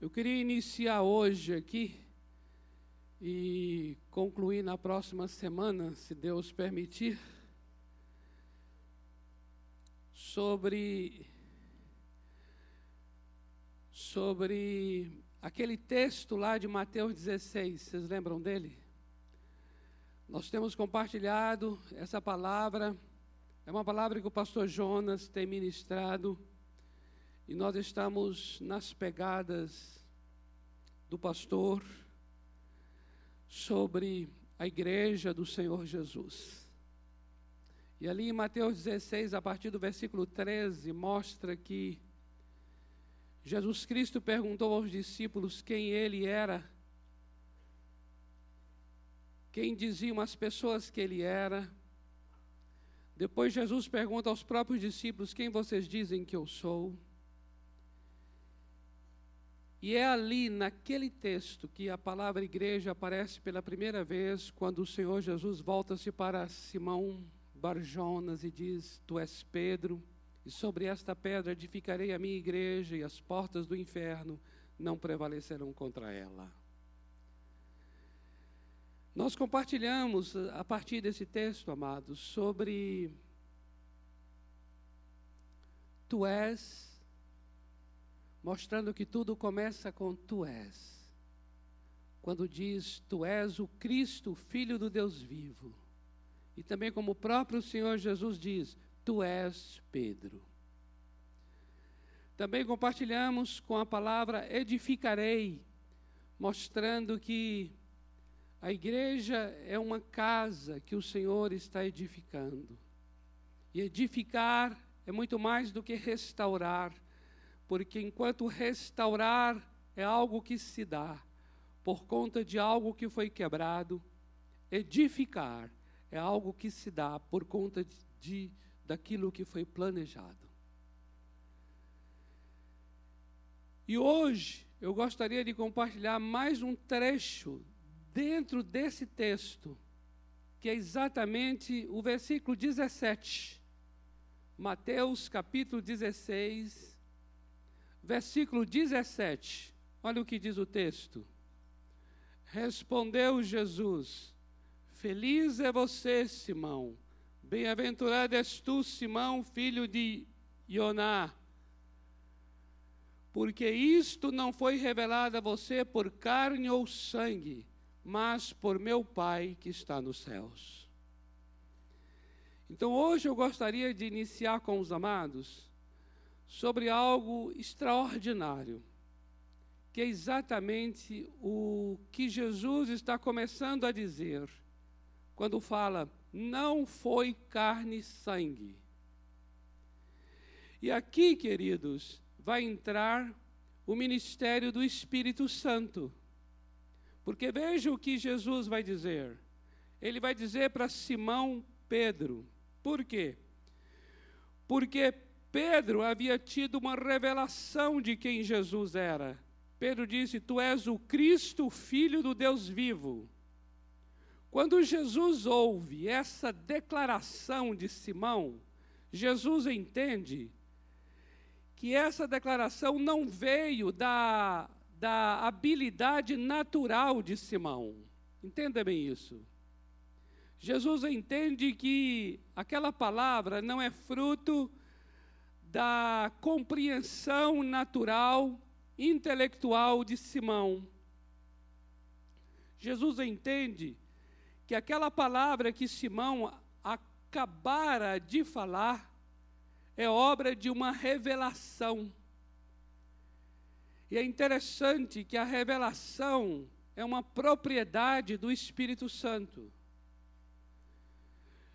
Eu queria iniciar hoje aqui e concluir na próxima semana, se Deus permitir, sobre sobre aquele texto lá de Mateus 16. Vocês lembram dele? Nós temos compartilhado essa palavra. É uma palavra que o pastor Jonas tem ministrado e nós estamos nas pegadas do pastor sobre a igreja do Senhor Jesus. E ali em Mateus 16, a partir do versículo 13, mostra que Jesus Cristo perguntou aos discípulos quem ele era, quem diziam as pessoas que ele era. Depois Jesus pergunta aos próprios discípulos: Quem vocês dizem que eu sou? E é ali, naquele texto, que a palavra igreja aparece pela primeira vez, quando o Senhor Jesus volta-se para Simão Barjonas e diz: Tu és Pedro, e sobre esta pedra edificarei a minha igreja, e as portas do inferno não prevalecerão contra ela. Nós compartilhamos, a partir desse texto, amados, sobre Tu és mostrando que tudo começa com tu és. Quando diz tu és o Cristo, filho do Deus vivo. E também como o próprio Senhor Jesus diz, tu és Pedro. Também compartilhamos com a palavra edificarei, mostrando que a igreja é uma casa que o Senhor está edificando. E edificar é muito mais do que restaurar porque enquanto restaurar é algo que se dá por conta de algo que foi quebrado, edificar é algo que se dá por conta de, de daquilo que foi planejado. E hoje eu gostaria de compartilhar mais um trecho dentro desse texto, que é exatamente o versículo 17. Mateus capítulo 16, Versículo 17. Olha o que diz o texto. Respondeu Jesus: Feliz é você, Simão. Bem-aventurado és tu, Simão, filho de Ioná. Porque isto não foi revelado a você por carne ou sangue, mas por meu Pai que está nos céus. Então hoje eu gostaria de iniciar com os amados sobre algo extraordinário, que é exatamente o que Jesus está começando a dizer quando fala: não foi carne e sangue. E aqui, queridos, vai entrar o ministério do Espírito Santo. Porque veja o que Jesus vai dizer. Ele vai dizer para Simão Pedro. Por quê? Porque Pedro havia tido uma revelação de quem Jesus era. Pedro disse: Tu és o Cristo, filho do Deus vivo. Quando Jesus ouve essa declaração de Simão, Jesus entende que essa declaração não veio da, da habilidade natural de Simão. Entenda bem isso. Jesus entende que aquela palavra não é fruto da compreensão natural, intelectual de Simão. Jesus entende que aquela palavra que Simão acabara de falar é obra de uma revelação. E é interessante que a revelação é uma propriedade do Espírito Santo.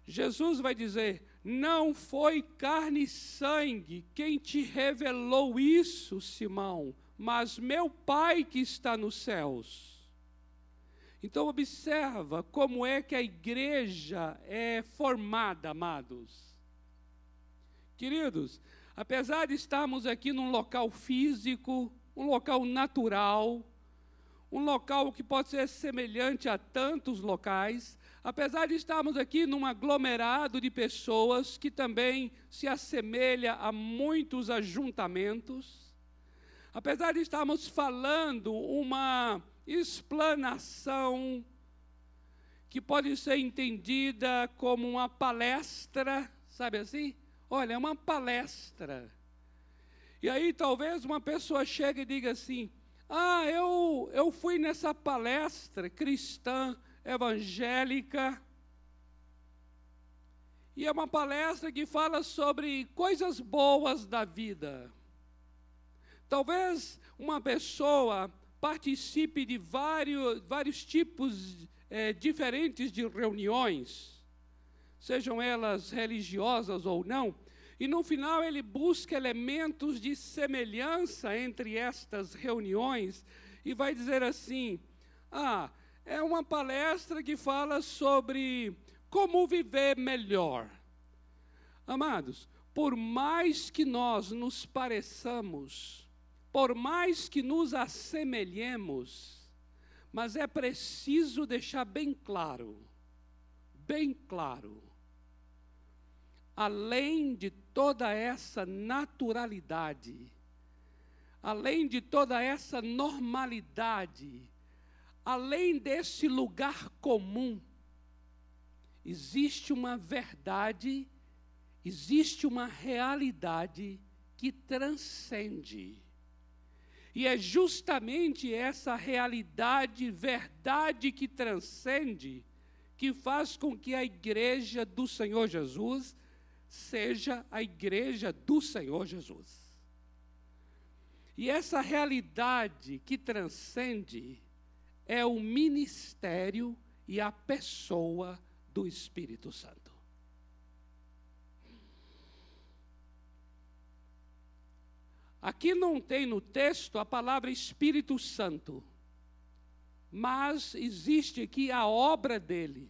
Jesus vai dizer: não foi carne e sangue quem te revelou isso, Simão, mas meu Pai que está nos céus. Então observa como é que a igreja é formada, amados. Queridos, apesar de estarmos aqui num local físico, um local natural, um local que pode ser semelhante a tantos locais, Apesar de estarmos aqui num aglomerado de pessoas que também se assemelha a muitos ajuntamentos, apesar de estarmos falando uma explanação que pode ser entendida como uma palestra, sabe assim? Olha, é uma palestra. E aí talvez uma pessoa chegue e diga assim: Ah, eu, eu fui nessa palestra cristã, evangélica, e é uma palestra que fala sobre coisas boas da vida. Talvez uma pessoa participe de vários, vários tipos é, diferentes de reuniões, sejam elas religiosas ou não, e no final ele busca elementos de semelhança entre estas reuniões e vai dizer assim: ah, é uma palestra que fala sobre como viver melhor. Amados, por mais que nós nos pareçamos, por mais que nos assemelhemos, mas é preciso deixar bem claro, bem claro, além de toda essa naturalidade, além de toda essa normalidade, além desse lugar comum, existe uma verdade, existe uma realidade que transcende. E é justamente essa realidade, verdade que transcende, que faz com que a igreja do Senhor Jesus seja a igreja do Senhor Jesus. E essa realidade que transcende é o ministério e a pessoa do Espírito Santo. Aqui não tem no texto a palavra Espírito Santo, mas existe aqui a obra dele.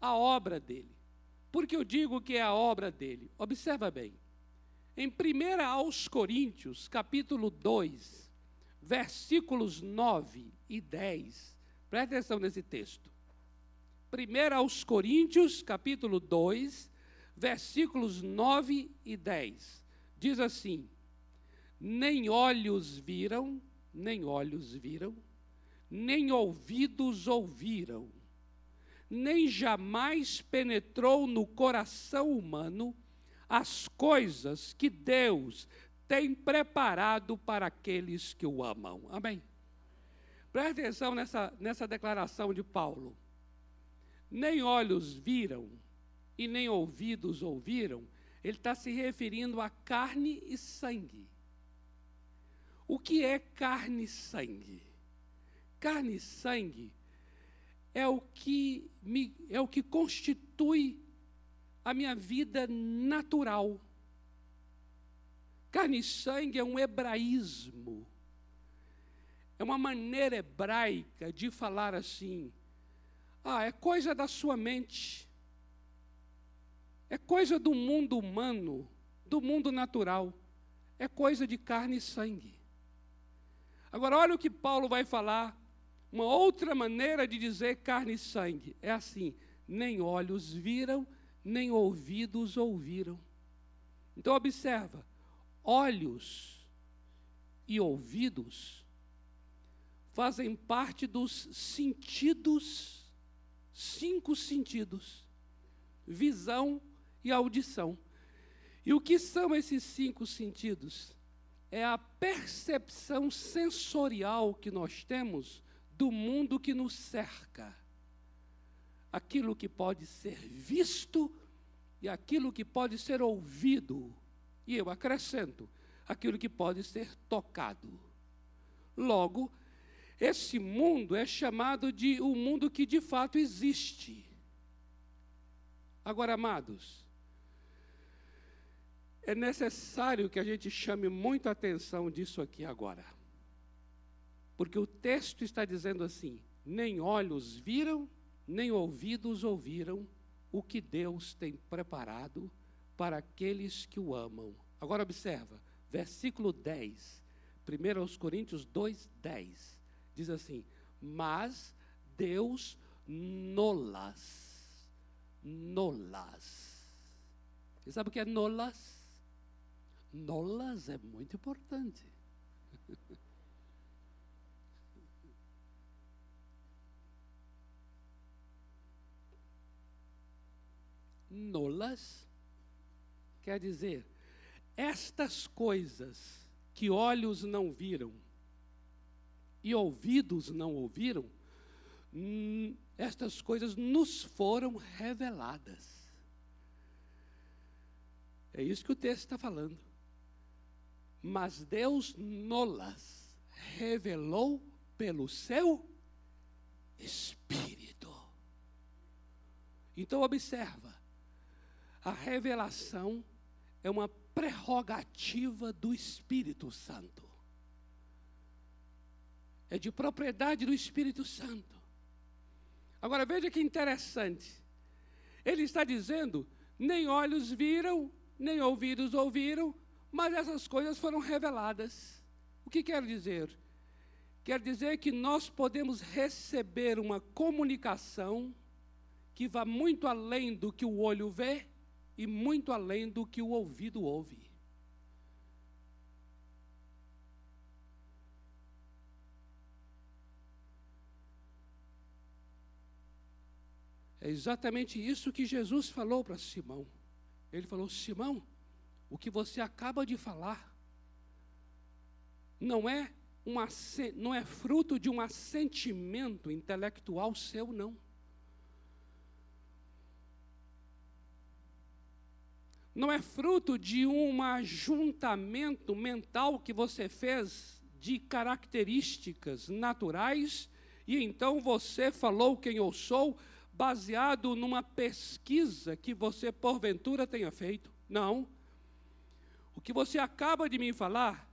A obra dele. Por que eu digo que é a obra dele? Observa bem. Em 1 aos Coríntios, capítulo 2, versículos 9 e 10, preste atenção nesse texto. 1 aos Coríntios, capítulo 2, versículos 9 e 10. Diz assim: Nem olhos viram, nem olhos viram, nem ouvidos ouviram, nem jamais penetrou no coração humano as coisas que Deus tem preparado para aqueles que o amam. Amém? Preste atenção nessa, nessa declaração de Paulo. Nem olhos viram e nem ouvidos ouviram, ele está se referindo a carne e sangue. O que é carne e sangue? Carne e sangue é o que me, é o que constitui a minha vida natural. Carne e sangue é um hebraísmo. É uma maneira hebraica de falar assim: ah, é coisa da sua mente. É coisa do mundo humano, do mundo natural. É coisa de carne e sangue. Agora, olha o que Paulo vai falar uma outra maneira de dizer carne e sangue é assim: nem olhos viram, nem ouvidos ouviram. Então observa, olhos e ouvidos fazem parte dos sentidos, cinco sentidos: visão e audição. E o que são esses cinco sentidos? É a percepção sensorial que nós temos do mundo que nos cerca. Aquilo que pode ser visto e aquilo que pode ser ouvido. E eu acrescento, aquilo que pode ser tocado. Logo, esse mundo é chamado de o um mundo que de fato existe. Agora, amados, é necessário que a gente chame muita atenção disso aqui agora. Porque o texto está dizendo assim: nem olhos viram, nem ouvidos ouviram o que Deus tem preparado para aqueles que o amam. Agora observa, versículo 10, 1 aos Coríntios 2, 10, diz assim: Mas Deus nolas, nolas. Você sabe o que é nolas? Nolas é muito importante. Nolas quer dizer, estas coisas que olhos não viram e ouvidos não ouviram, hum, estas coisas nos foram reveladas. É isso que o texto está falando. Mas Deus nolas revelou pelo seu Espírito. Então, observa: a revelação é uma prerrogativa do Espírito Santo. É de propriedade do Espírito Santo. Agora veja que interessante. Ele está dizendo: nem olhos viram, nem ouvidos ouviram, mas essas coisas foram reveladas. O que quer dizer? Quer dizer que nós podemos receber uma comunicação que vá muito além do que o olho vê e muito além do que o ouvido ouve. É exatamente isso que Jesus falou para Simão. Ele falou: Simão, o que você acaba de falar não é, uma, não é fruto de um assentimento intelectual seu, não. Não é fruto de um ajuntamento mental que você fez de características naturais e então você falou quem eu sou baseado numa pesquisa que você porventura tenha feito. Não. O que você acaba de me falar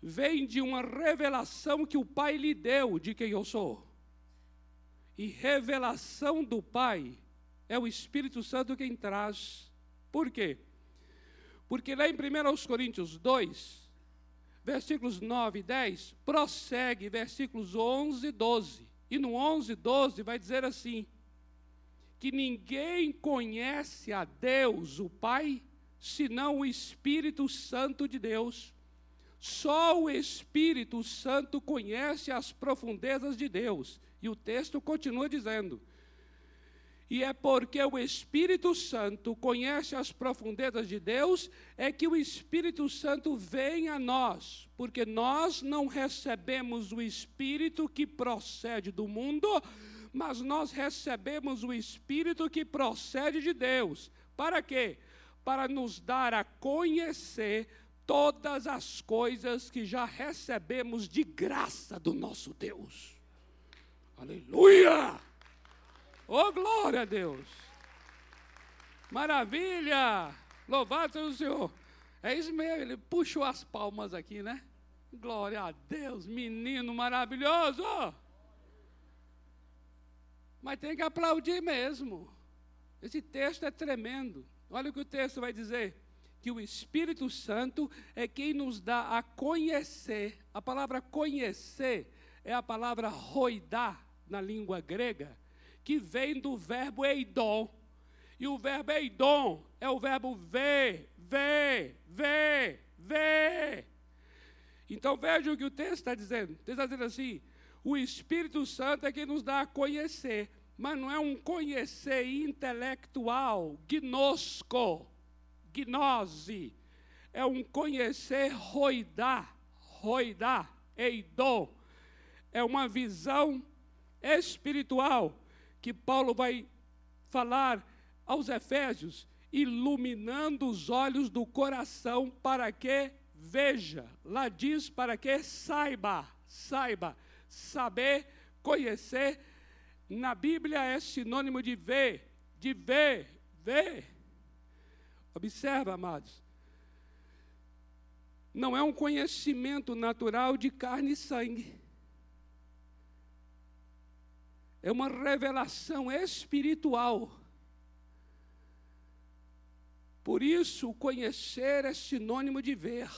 vem de uma revelação que o Pai lhe deu de quem eu sou. E revelação do Pai é o Espírito Santo quem traz. Por quê? Porque lá em 1 Coríntios 2, versículos 9 e 10, prossegue versículos 11 e 12. E no 11 e 12 vai dizer assim: que ninguém conhece a Deus, o Pai, senão o Espírito Santo de Deus. Só o Espírito Santo conhece as profundezas de Deus. E o texto continua dizendo: e é porque o Espírito Santo conhece as profundezas de Deus, é que o Espírito Santo vem a nós, porque nós não recebemos o Espírito que procede do mundo, mas nós recebemos o Espírito que procede de Deus. Para quê? Para nos dar a conhecer todas as coisas que já recebemos de graça do nosso Deus. Aleluia! Oh, glória a Deus! Maravilha! Louvado seja o Senhor! É isso mesmo, ele puxou as palmas aqui, né? Glória a Deus, menino maravilhoso! Mas tem que aplaudir mesmo. Esse texto é tremendo. Olha o que o texto vai dizer: que o Espírito Santo é quem nos dá a conhecer. A palavra conhecer é a palavra roidá na língua grega, que vem do verbo eidon. E o verbo eidon é o verbo ver, ver, ver, ver. Então veja o que o texto está dizendo. O texto está dizendo assim: o Espírito Santo é quem nos dá a conhecer, mas não é um conhecer intelectual, gnosco, gnose. É um conhecer roidá, roidá, eidon. É uma visão espiritual que Paulo vai falar aos Efésios, iluminando os olhos do coração para que veja. Lá diz para que saiba, saiba, saber, conhecer. Na Bíblia é sinônimo de ver, de ver, ver. Observa, amados. Não é um conhecimento natural de carne e sangue. É uma revelação espiritual. Por isso, conhecer é sinônimo de ver.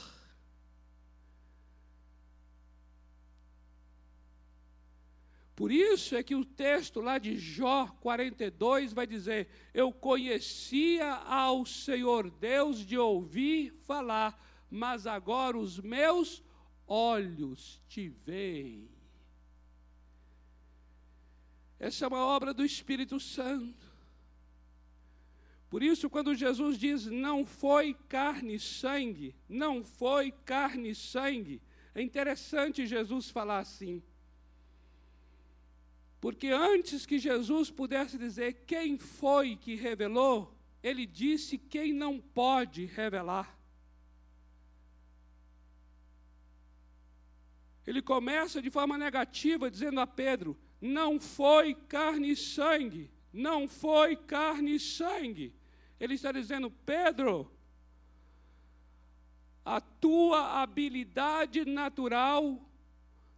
Por isso é que o texto lá de Jó 42 vai dizer: Eu conhecia ao Senhor Deus de ouvir falar, mas agora os meus olhos te veem. Essa é uma obra do Espírito Santo. Por isso, quando Jesus diz não foi carne e sangue, não foi carne e sangue, é interessante Jesus falar assim. Porque antes que Jesus pudesse dizer quem foi que revelou, ele disse quem não pode revelar. Ele começa de forma negativa, dizendo a Pedro: Não foi carne e sangue, não foi carne e sangue. Ele está dizendo: Pedro, a tua habilidade natural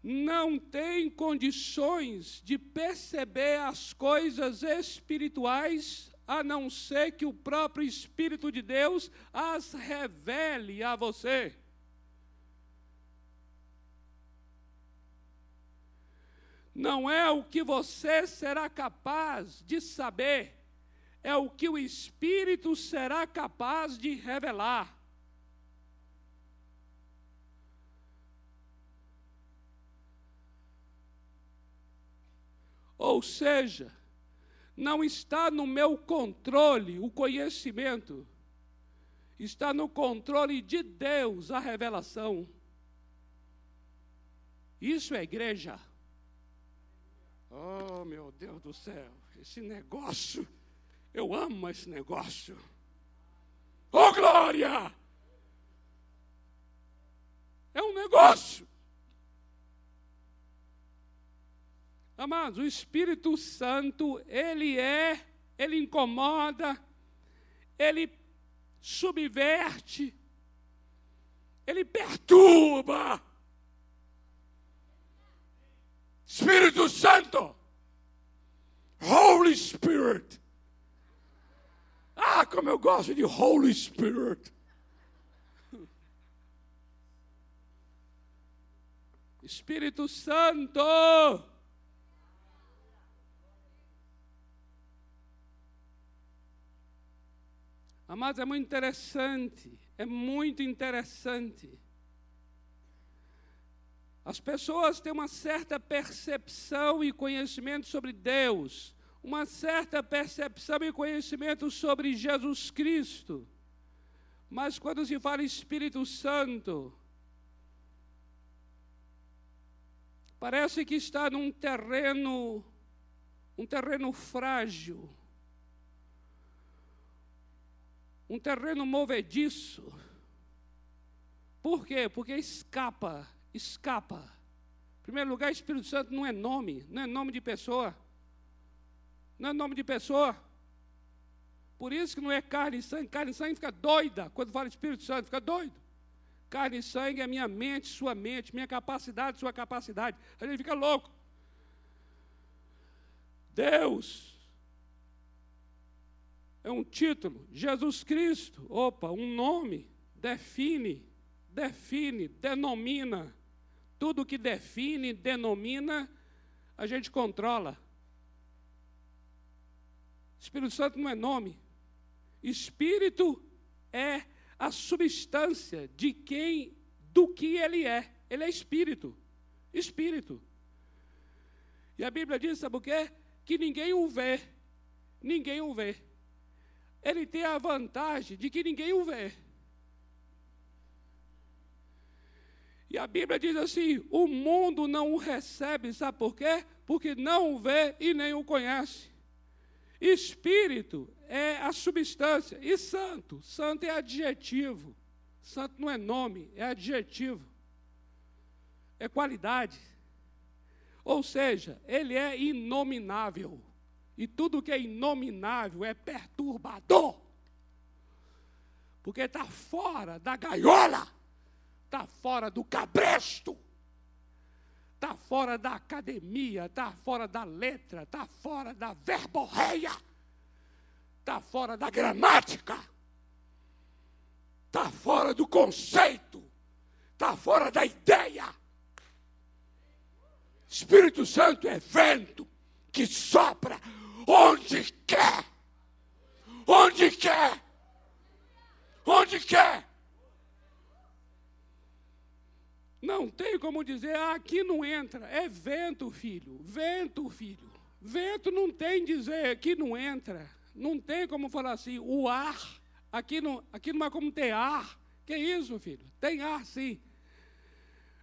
não tem condições de perceber as coisas espirituais a não ser que o próprio Espírito de Deus as revele a você. Não é o que você será capaz de saber, é o que o Espírito será capaz de revelar. Ou seja, não está no meu controle o conhecimento, está no controle de Deus a revelação. Isso é igreja. Oh, meu Deus do céu, esse negócio, eu amo esse negócio. Oh, glória! É um negócio. Amados, o Espírito Santo, ele é, ele incomoda, ele subverte, ele perturba. Espírito Santo, Holy Spirit. Ah, como eu gosto de Holy Spirit. Espírito Santo. Amados, é muito interessante, é muito interessante. As pessoas têm uma certa percepção e conhecimento sobre Deus, uma certa percepção e conhecimento sobre Jesus Cristo. Mas quando se fala Espírito Santo, parece que está num terreno, um terreno frágil um terreno movediço. Por quê? Porque escapa, escapa. Em primeiro lugar, Espírito Santo não é nome, não é nome de pessoa. Não é nome de pessoa. Por isso que não é carne e sangue. Carne e sangue fica doida quando fala Espírito Santo, fica doido. Carne e sangue é minha mente, sua mente, minha capacidade, sua capacidade. A gente fica louco. Deus é um título. Jesus Cristo, opa, um nome, define, define, denomina. Tudo que define, denomina, a gente controla. Espírito Santo não é nome. Espírito é a substância de quem, do que ele é. Ele é espírito. Espírito. E a Bíblia diz, sabe o quê? Que ninguém o vê. Ninguém o vê ele tem a vantagem de que ninguém o vê. E a Bíblia diz assim: o mundo não o recebe, sabe por quê? Porque não o vê e nem o conhece. Espírito é a substância, e santo, santo é adjetivo. Santo não é nome, é adjetivo. É qualidade. Ou seja, ele é inominável. E tudo que é inominável é perturbador. Porque está fora da gaiola, está fora do cabresto, está fora da academia, está fora da letra, está fora da verborreia, está fora da gramática, está fora do conceito, está fora da ideia. Espírito Santo é vento que sopra onde quer. Onde quer. Onde quer. Não tem como dizer, ah, aqui não entra. É vento, filho. Vento, filho. Vento não tem dizer, aqui não entra. Não tem como falar assim, o ar. Aqui não, aqui não é como ter ar. Que isso, filho? Tem ar sim.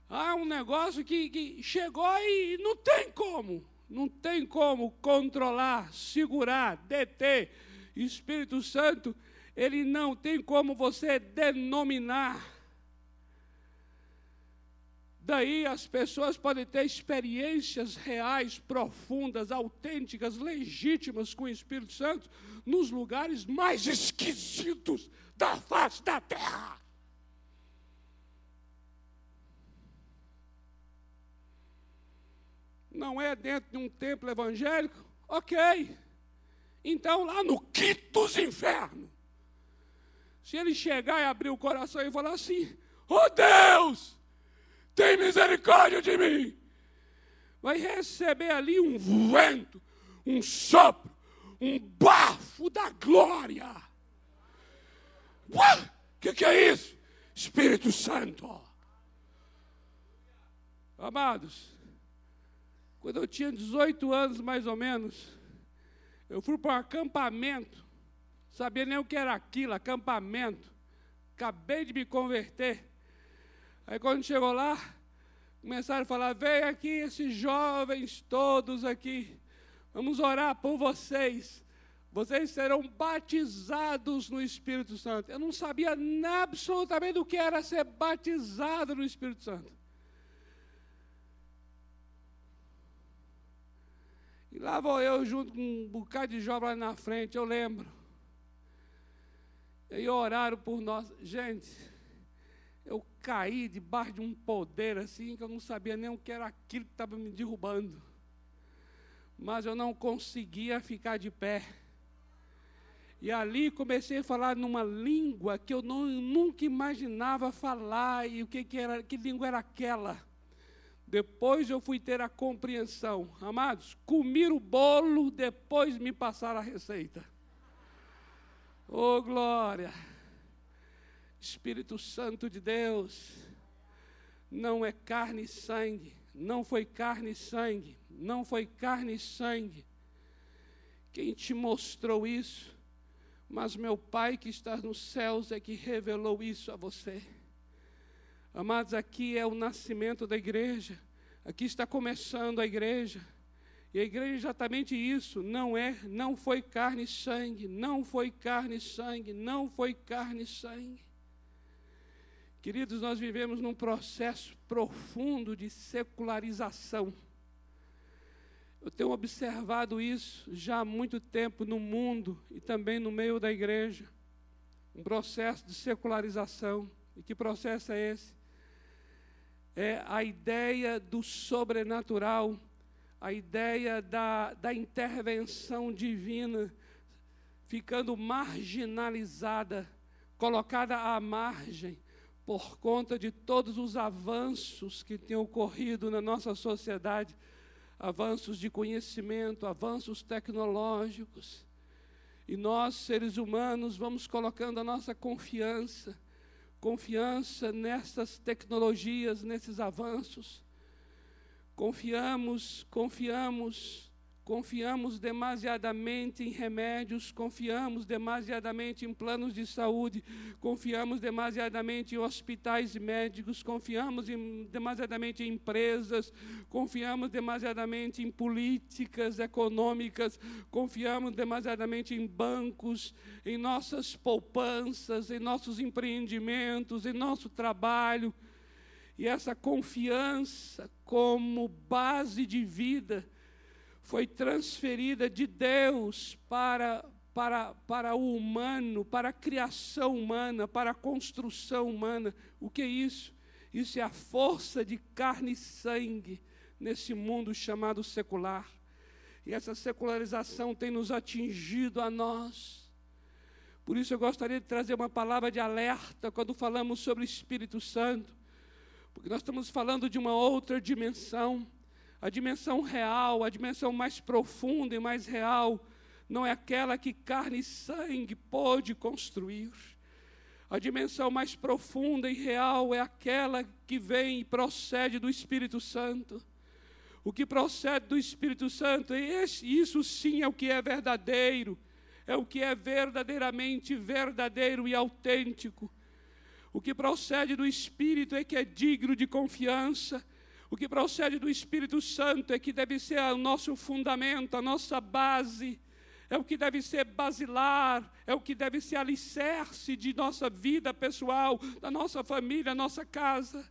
Ah, um negócio que, que chegou e não tem como. Não tem como controlar, segurar, deter. Espírito Santo, ele não tem como você denominar Daí as pessoas podem ter experiências reais, profundas, autênticas, legítimas com o Espírito Santo nos lugares mais esquisitos da face da terra. Não é dentro de um templo evangélico? Ok. Então lá no quinto dos infernos. Se ele chegar e abrir o coração e falar assim: Oh Deus! Tem misericórdia de mim. Vai receber ali um vento, um sopro, um bafo da glória. O que, que é isso? Espírito Santo. Amados, quando eu tinha 18 anos mais ou menos, eu fui para um acampamento, sabia nem o que era aquilo, acampamento. Acabei de me converter. Aí quando chegou lá, começaram a falar: vem aqui esses jovens todos aqui, vamos orar por vocês. Vocês serão batizados no Espírito Santo. Eu não sabia absolutamente do que era ser batizado no Espírito Santo. E lá vou eu junto com um bocado de jovens lá na frente, eu lembro. E oraram por nós. Gente, eu caí debaixo de um poder assim que eu não sabia nem o que era aquilo que estava me derrubando. Mas eu não conseguia ficar de pé. E ali comecei a falar numa língua que eu não, nunca imaginava falar. E o que, que era, que língua era aquela? Depois eu fui ter a compreensão. Amados, comi o bolo, depois me passaram a receita. Oh, glória! Espírito Santo de Deus, não é carne e sangue, não foi carne e sangue, não foi carne e sangue. Quem te mostrou isso? Mas meu Pai que está nos céus é que revelou isso a você. Amados, aqui é o nascimento da igreja. Aqui está começando a igreja. E a igreja é exatamente isso, não é, não foi carne e sangue, não foi carne e sangue, não foi carne e sangue. Queridos, nós vivemos num processo profundo de secularização. Eu tenho observado isso já há muito tempo no mundo e também no meio da igreja. Um processo de secularização. E que processo é esse? É a ideia do sobrenatural, a ideia da, da intervenção divina ficando marginalizada, colocada à margem por conta de todos os avanços que têm ocorrido na nossa sociedade avanços de conhecimento, avanços tecnológicos. E nós, seres humanos, vamos colocando a nossa confiança, confiança nessas tecnologias, nesses avanços. Confiamos, confiamos Confiamos demasiadamente em remédios, confiamos demasiadamente em planos de saúde, confiamos demasiadamente em hospitais médicos, confiamos em, demasiadamente em empresas, confiamos demasiadamente em políticas econômicas, confiamos demasiadamente em bancos, em nossas poupanças, em nossos empreendimentos, em nosso trabalho. E essa confiança como base de vida foi transferida de Deus para, para, para o humano, para a criação humana, para a construção humana. O que é isso? Isso é a força de carne e sangue nesse mundo chamado secular. E essa secularização tem nos atingido a nós. Por isso eu gostaria de trazer uma palavra de alerta quando falamos sobre o Espírito Santo, porque nós estamos falando de uma outra dimensão a dimensão real, a dimensão mais profunda e mais real, não é aquela que carne e sangue pôde construir. A dimensão mais profunda e real é aquela que vem e procede do Espírito Santo. O que procede do Espírito Santo, isso sim é o que é verdadeiro, é o que é verdadeiramente verdadeiro e autêntico. O que procede do Espírito é que é digno de confiança. O que procede do Espírito Santo é que deve ser o nosso fundamento, a nossa base é o que deve ser basilar, é o que deve ser alicerce de nossa vida pessoal, da nossa família, nossa casa.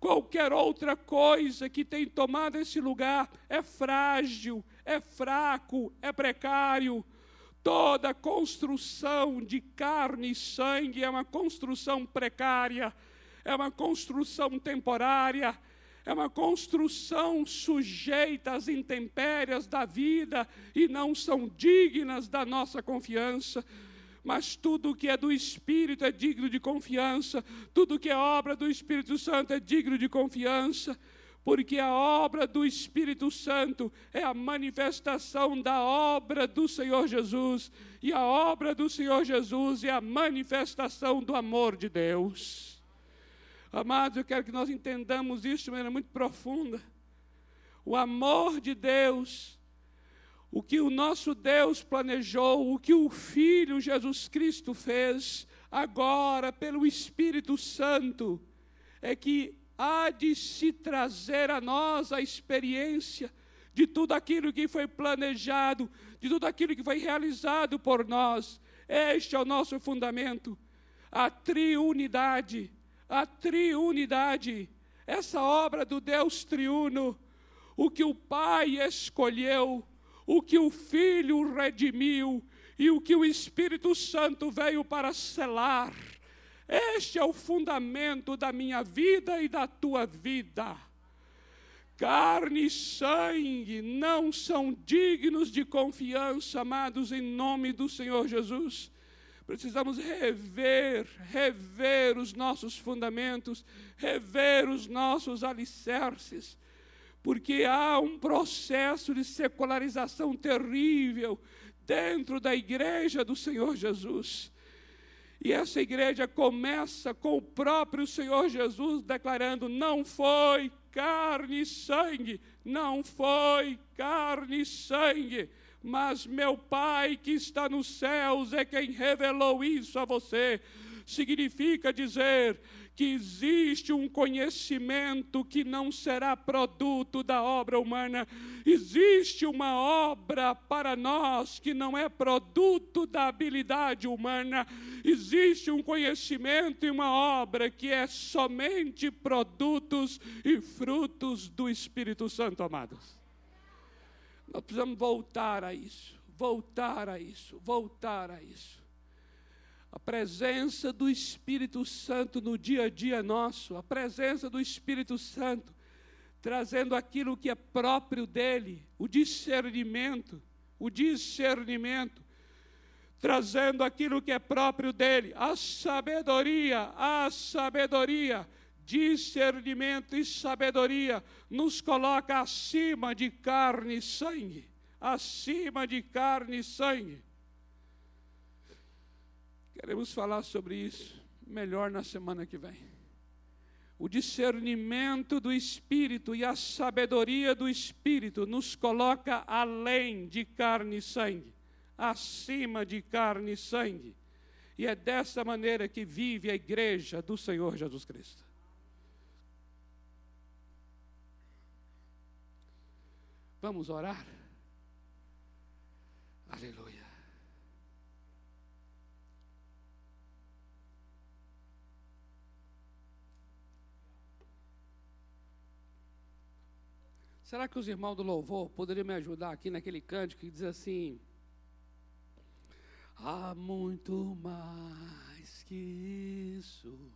Qualquer outra coisa que tem tomado esse lugar é frágil, é fraco, é precário. Toda construção de carne e sangue é uma construção precária, é uma construção temporária, é uma construção sujeita às intempérias da vida e não são dignas da nossa confiança. Mas tudo que é do Espírito é digno de confiança, tudo que é obra do Espírito Santo é digno de confiança, porque a obra do Espírito Santo é a manifestação da obra do Senhor Jesus, e a obra do Senhor Jesus é a manifestação do amor de Deus. Amados, eu quero que nós entendamos isso de maneira muito profunda. O amor de Deus, o que o nosso Deus planejou, o que o Filho Jesus Cristo fez, agora, pelo Espírito Santo, é que há de se trazer a nós a experiência de tudo aquilo que foi planejado, de tudo aquilo que foi realizado por nós. Este é o nosso fundamento, a triunidade a triunidade, essa obra do Deus triuno, o que o Pai escolheu, o que o Filho redimiu e o que o Espírito Santo veio para selar. Este é o fundamento da minha vida e da tua vida. Carne e sangue não são dignos de confiança, amados, em nome do Senhor Jesus. Precisamos rever, rever os nossos fundamentos, rever os nossos alicerces, porque há um processo de secularização terrível dentro da igreja do Senhor Jesus. E essa igreja começa com o próprio Senhor Jesus declarando: não foi carne e sangue, não foi carne e sangue mas meu Pai que está nos céus é quem revelou isso a você. Significa dizer que existe um conhecimento que não será produto da obra humana, existe uma obra para nós que não é produto da habilidade humana, existe um conhecimento e uma obra que é somente produtos e frutos do Espírito Santo, amados. Nós precisamos voltar a isso, voltar a isso, voltar a isso. A presença do Espírito Santo no dia a dia nosso, a presença do Espírito Santo trazendo aquilo que é próprio dele, o discernimento, o discernimento, trazendo aquilo que é próprio dele, a sabedoria, a sabedoria discernimento e sabedoria nos coloca acima de carne e sangue, acima de carne e sangue. Queremos falar sobre isso melhor na semana que vem. O discernimento do Espírito e a sabedoria do Espírito nos coloca além de carne e sangue, acima de carne e sangue. E é dessa maneira que vive a igreja do Senhor Jesus Cristo. Vamos orar? Aleluia. Será que os irmãos do louvor poderiam me ajudar aqui naquele cântico que diz assim: Há muito mais que isso.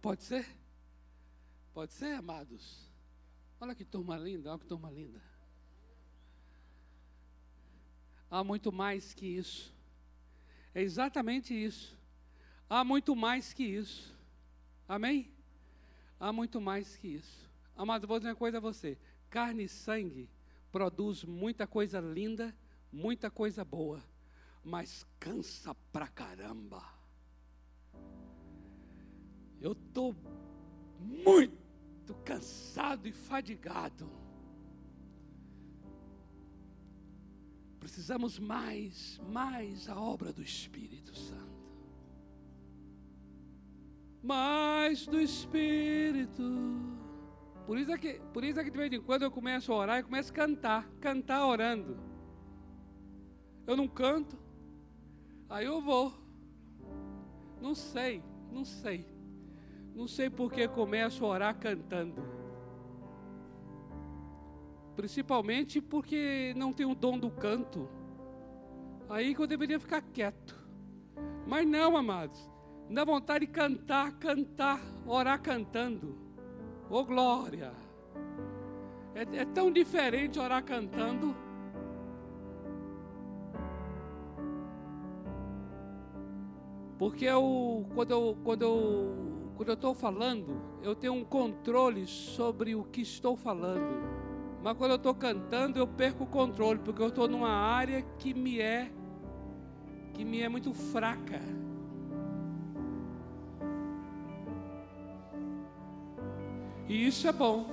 Pode ser? Pode ser, amados? Olha que turma linda, olha que turma linda. Há muito mais que isso. É exatamente isso. Há muito mais que isso. Amém? Há muito mais que isso. Amado, vou dizer uma coisa a você: carne e sangue produz muita coisa linda, muita coisa boa, mas cansa pra caramba. Eu estou muito cansado e fadigado. Precisamos mais, mais a obra do Espírito Santo. Mais do Espírito. Por isso, é que, por isso é que de vez em quando eu começo a orar e começo a cantar, cantar orando. Eu não canto, aí eu vou. Não sei, não sei. Não sei porque começo a orar cantando. Principalmente porque não tenho o dom do canto. Aí que eu deveria ficar quieto. Mas não, amados. Dá vontade de cantar, cantar, orar cantando. Oh glória! É, é tão diferente orar cantando. Porque eu, quando eu, quando eu, quando eu estou falando, eu tenho um controle sobre o que estou falando. Mas quando eu estou cantando, eu perco o controle, porque eu estou numa área que me é, que me é muito fraca. E isso é bom,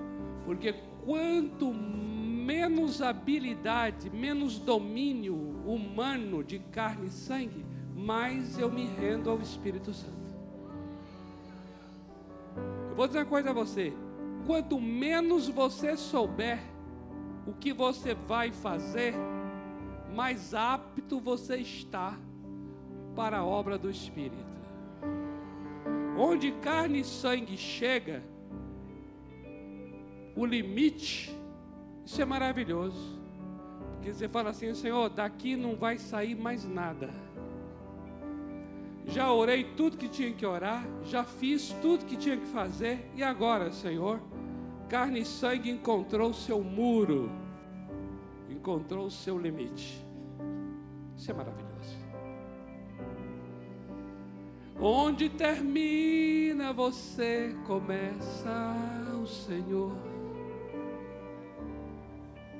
porque quanto menos habilidade, menos domínio humano de carne e sangue, mais eu me rendo ao Espírito Santo. Vou dizer uma coisa a você: quanto menos você souber o que você vai fazer, mais apto você está para a obra do Espírito. Onde carne e sangue chega, o limite, isso é maravilhoso. Porque você fala assim, Senhor, daqui não vai sair mais nada. Já orei tudo que tinha que orar, já fiz tudo que tinha que fazer, e agora, Senhor, carne e sangue encontrou o seu muro, encontrou o seu limite. Isso é maravilhoso. Onde termina você, começa o Senhor.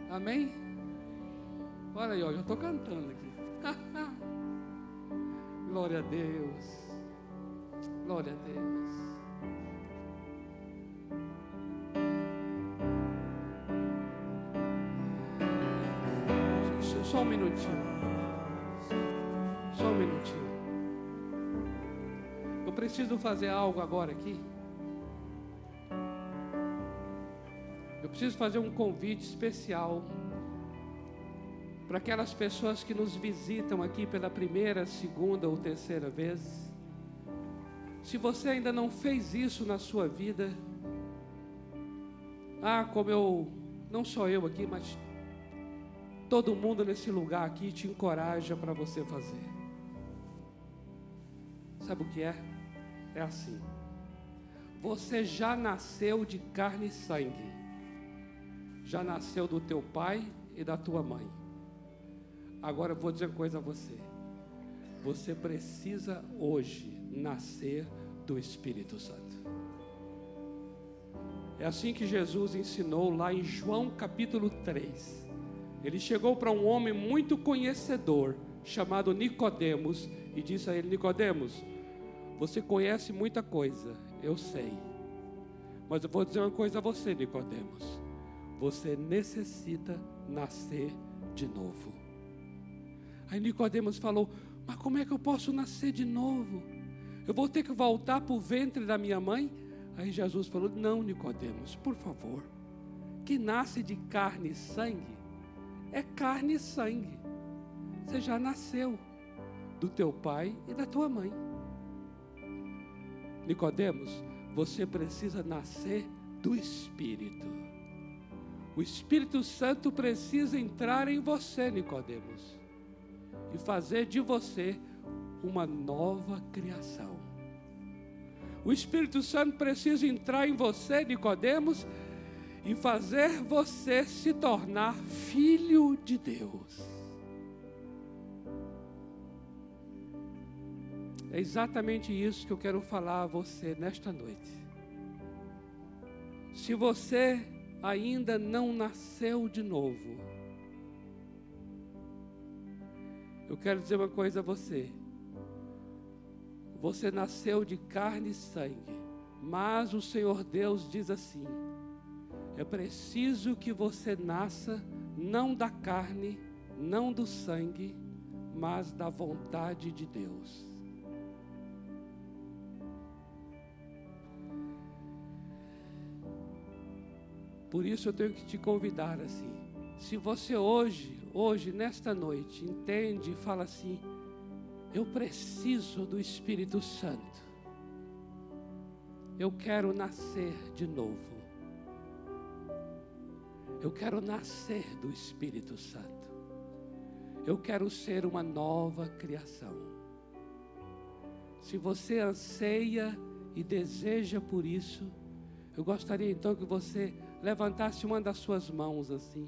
Amém? Olha aí, ó, já estou cantando aqui. Glória a Deus. Glória a Deus. Só um minutinho. Só um minutinho. Eu preciso fazer algo agora aqui. Eu preciso fazer um convite especial para aquelas pessoas que nos visitam aqui pela primeira, segunda ou terceira vez. Se você ainda não fez isso na sua vida, ah, como eu, não só eu aqui, mas todo mundo nesse lugar aqui te encoraja para você fazer. Sabe o que é? É assim. Você já nasceu de carne e sangue já nasceu do teu pai e da tua mãe. Agora eu vou dizer uma coisa a você. Você precisa hoje nascer do Espírito Santo. É assim que Jesus ensinou lá em João capítulo 3. Ele chegou para um homem muito conhecedor, chamado Nicodemos, e disse a ele: Nicodemos, você conhece muita coisa, eu sei. Mas eu vou dizer uma coisa a você, Nicodemos. Você necessita nascer de novo. Aí Nicodemos falou: Mas como é que eu posso nascer de novo? Eu vou ter que voltar para o ventre da minha mãe? Aí Jesus falou: Não, Nicodemos, por favor. Que nasce de carne e sangue é carne e sangue. Você já nasceu do teu pai e da tua mãe. Nicodemos, você precisa nascer do Espírito. O Espírito Santo precisa entrar em você, Nicodemos, e fazer de você uma nova criação. O Espírito Santo precisa entrar em você, Nicodemos, e fazer você se tornar filho de Deus. É exatamente isso que eu quero falar a você nesta noite. Se você ainda não nasceu de novo, eu quero dizer uma coisa a você. Você nasceu de carne e sangue, mas o Senhor Deus diz assim: é preciso que você nasça não da carne, não do sangue, mas da vontade de Deus. Por isso eu tenho que te convidar assim. Se você hoje, hoje, nesta noite, entende e fala assim: eu preciso do Espírito Santo. Eu quero nascer de novo. Eu quero nascer do Espírito Santo. Eu quero ser uma nova criação. Se você anseia e deseja por isso, eu gostaria então que você levantasse uma das suas mãos assim.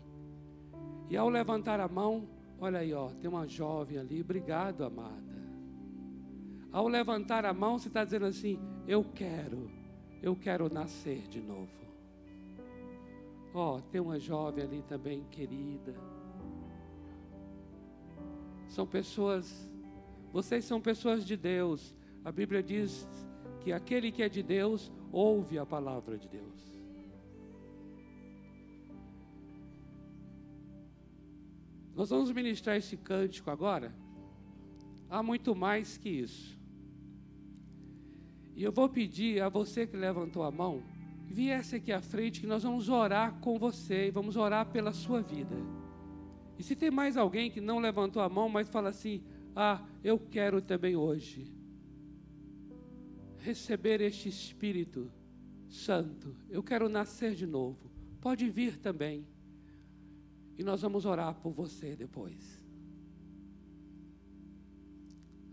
E ao levantar a mão, olha aí, ó, tem uma jovem ali, obrigado, amada. Ao levantar a mão, você está dizendo assim: Eu quero, eu quero nascer de novo. Ó, tem uma jovem ali também, querida. São pessoas, vocês são pessoas de Deus. A Bíblia diz que aquele que é de Deus ouve a palavra de Deus. Nós vamos ministrar esse cântico agora. Há muito mais que isso. E eu vou pedir a você que levantou a mão, viesse aqui à frente, que nós vamos orar com você e vamos orar pela sua vida. E se tem mais alguém que não levantou a mão, mas fala assim: Ah, eu quero também hoje receber este Espírito Santo, eu quero nascer de novo. Pode vir também. E nós vamos orar por você depois.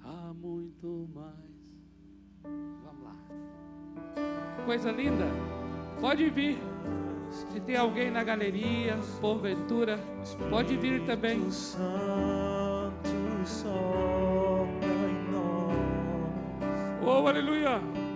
Há muito mais. Vamos lá. Coisa linda. Pode vir. Se tem alguém na galeria, porventura, pode vir também. Oh, aleluia. Vento em vento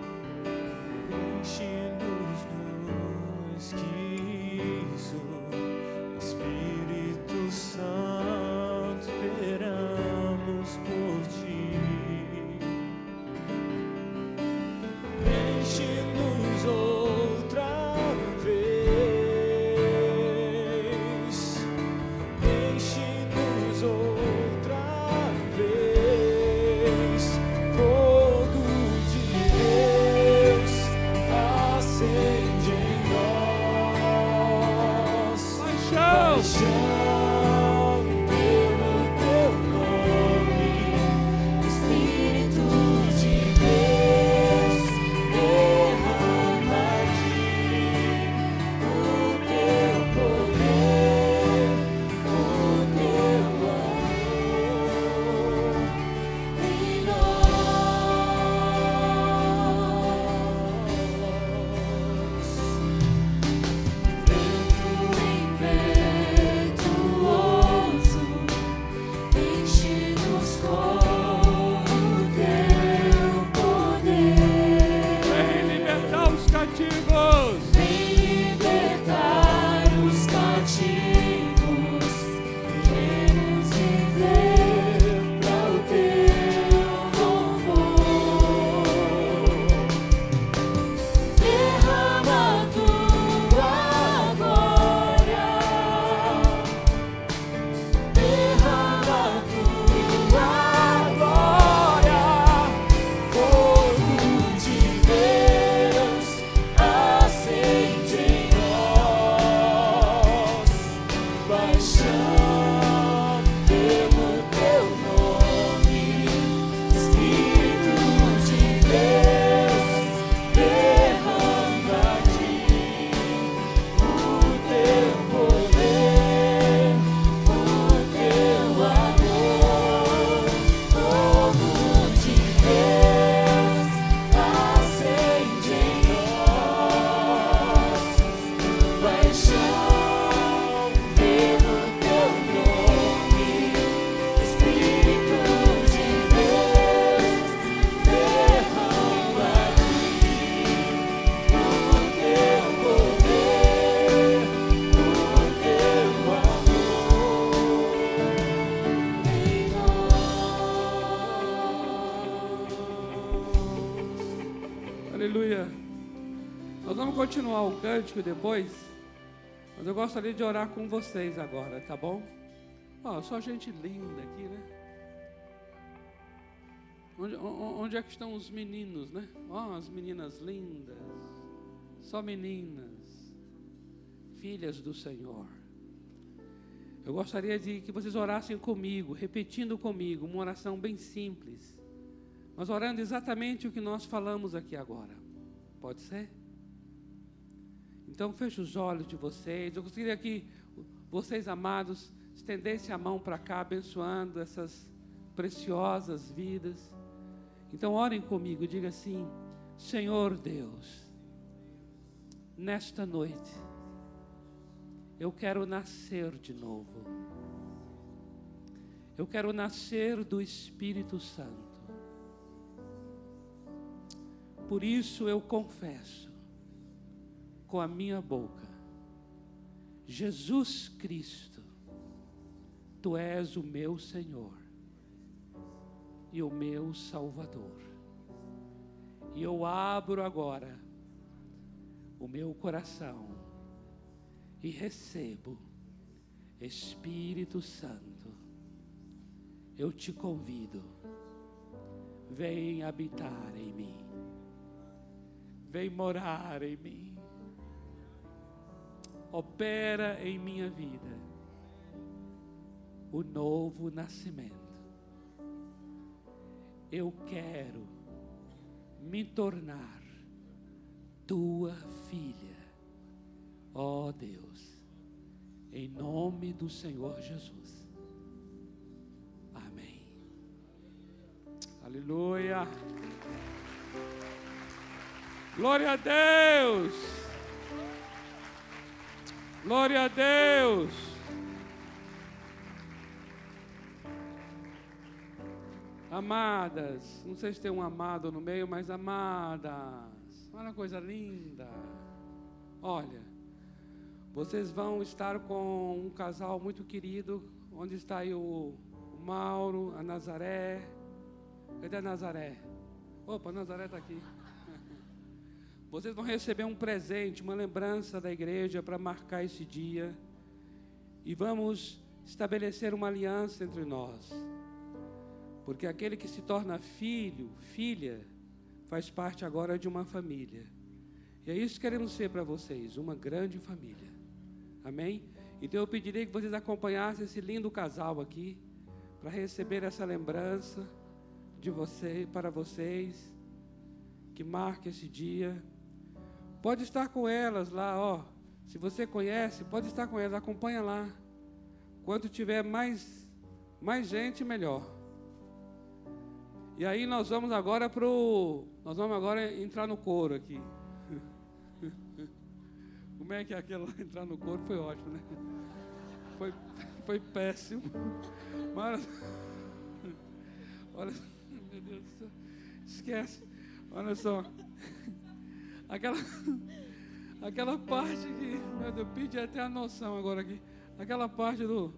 cântico depois, mas eu gostaria de orar com vocês agora, tá bom? Ó, só gente linda aqui, né? Onde, onde, é que estão os meninos, né? Ó, as meninas lindas. Só meninas, filhas do Senhor. Eu gostaria de que vocês orassem comigo, repetindo comigo, uma oração bem simples, mas orando exatamente o que nós falamos aqui agora. Pode ser? Então feche os olhos de vocês. Eu gostaria que vocês, amados, estendessem a mão para cá, abençoando essas preciosas vidas. Então orem comigo, diga assim: Senhor Deus, nesta noite eu quero nascer de novo. Eu quero nascer do Espírito Santo. Por isso eu confesso com a minha boca: Jesus Cristo, Tu és o meu Senhor e o meu Salvador. E eu abro agora o meu coração e recebo, Espírito Santo, eu te convido, vem habitar em mim, vem morar em mim opera em minha vida o novo nascimento. Eu quero me tornar tua filha, ó oh Deus, em nome do Senhor Jesus. Amém. Aleluia. Glória a Deus. Glória a Deus. Amadas, não sei se tem um amado no meio, mas amadas, olha a coisa linda. Olha, vocês vão estar com um casal muito querido, onde está aí o, o Mauro, a Nazaré. Cadê a Nazaré? Opa, a Nazaré está aqui. Vocês vão receber um presente, uma lembrança da igreja para marcar esse dia. E vamos estabelecer uma aliança entre nós. Porque aquele que se torna filho, filha, faz parte agora de uma família. E é isso que queremos ser para vocês, uma grande família. Amém? Então eu pediria que vocês acompanhassem esse lindo casal aqui para receber essa lembrança de você para vocês que marque esse dia. Pode estar com elas lá, ó. Se você conhece, pode estar com elas, acompanha lá. Quanto tiver mais, mais gente, melhor. E aí nós vamos agora pro, nós vamos agora entrar no coro aqui. Como é que aquele lá entrar no coro foi ótimo, né? Foi, foi péssimo. Mas, olha, meu Deus do céu, esquece. Olha só. Aquela, aquela parte que, meu Deus, pedi até a noção agora aqui. Aquela parte do.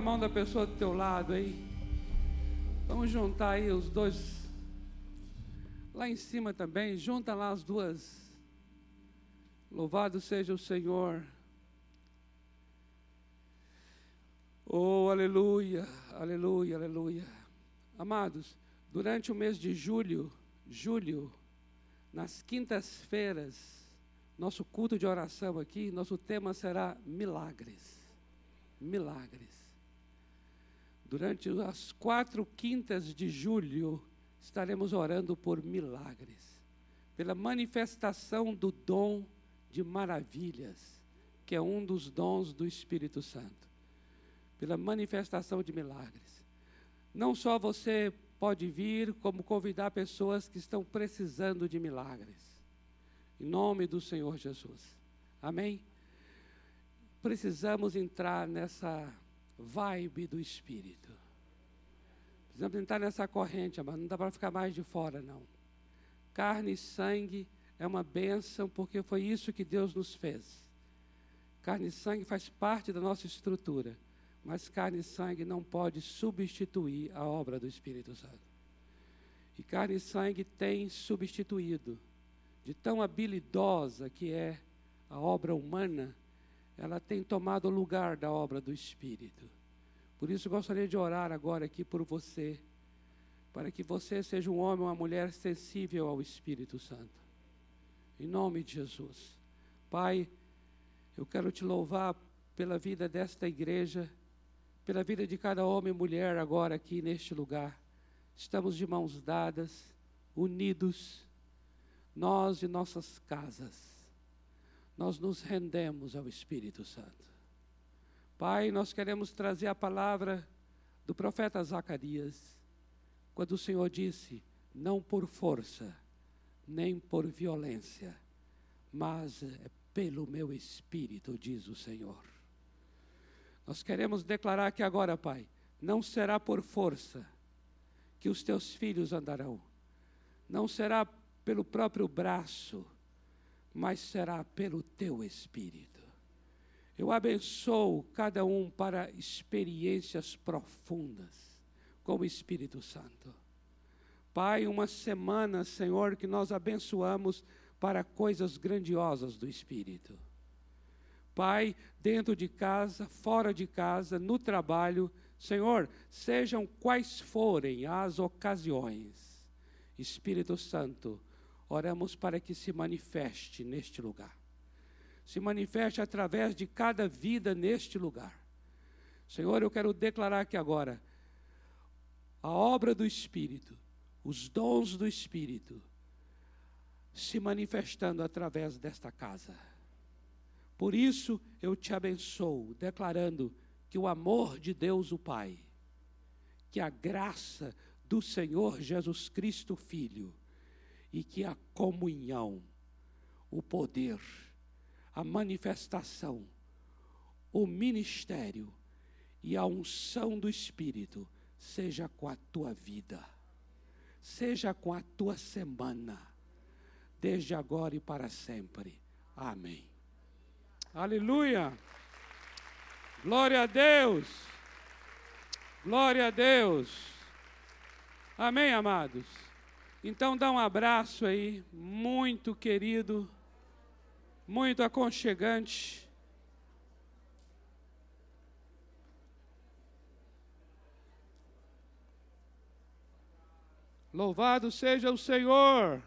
A mão da pessoa do teu lado aí. Vamos juntar aí os dois. Lá em cima também, junta lá as duas. Louvado seja o Senhor. Oh, aleluia, aleluia, aleluia. Amados, durante o mês de julho, julho, nas quintas-feiras, nosso culto de oração aqui, nosso tema será milagres. Milagres. Durante as quatro quintas de julho, estaremos orando por milagres, pela manifestação do dom de maravilhas, que é um dos dons do Espírito Santo, pela manifestação de milagres. Não só você pode vir, como convidar pessoas que estão precisando de milagres. Em nome do Senhor Jesus. Amém? Precisamos entrar nessa vibe do Espírito. Precisamos entrar nessa corrente, mas não dá para ficar mais de fora, não. Carne e sangue é uma bênção, porque foi isso que Deus nos fez. Carne e sangue faz parte da nossa estrutura, mas carne e sangue não pode substituir a obra do Espírito Santo. E carne e sangue tem substituído de tão habilidosa que é a obra humana, ela tem tomado o lugar da obra do Espírito. Por isso gostaria de orar agora aqui por você, para que você seja um homem ou uma mulher sensível ao Espírito Santo. Em nome de Jesus. Pai, eu quero te louvar pela vida desta igreja, pela vida de cada homem e mulher agora aqui neste lugar. Estamos de mãos dadas, unidos nós e nossas casas, nós nos rendemos ao Espírito Santo. Pai, nós queremos trazer a palavra do profeta Zacarias, quando o Senhor disse: não por força, nem por violência, mas pelo meu espírito, diz o Senhor. Nós queremos declarar que agora, Pai, não será por força que os teus filhos andarão, não será pelo próprio braço, mas será pelo teu espírito. Eu abençoo cada um para experiências profundas com o Espírito Santo. Pai, uma semana, Senhor, que nós abençoamos para coisas grandiosas do Espírito. Pai, dentro de casa, fora de casa, no trabalho, Senhor, sejam quais forem as ocasiões, Espírito Santo, oramos para que se manifeste neste lugar. Se manifeste através de cada vida neste lugar. Senhor, eu quero declarar aqui agora a obra do Espírito, os dons do Espírito, se manifestando através desta casa. Por isso eu te abençoo, declarando que o amor de Deus, o Pai, que a graça do Senhor Jesus Cristo, Filho, e que a comunhão, o poder, a manifestação, o ministério e a unção do Espírito seja com a tua vida, seja com a tua semana, desde agora e para sempre. Amém. Aleluia. Glória a Deus. Glória a Deus. Amém, amados. Então dá um abraço aí, muito querido, muito aconchegante. Louvado seja o Senhor.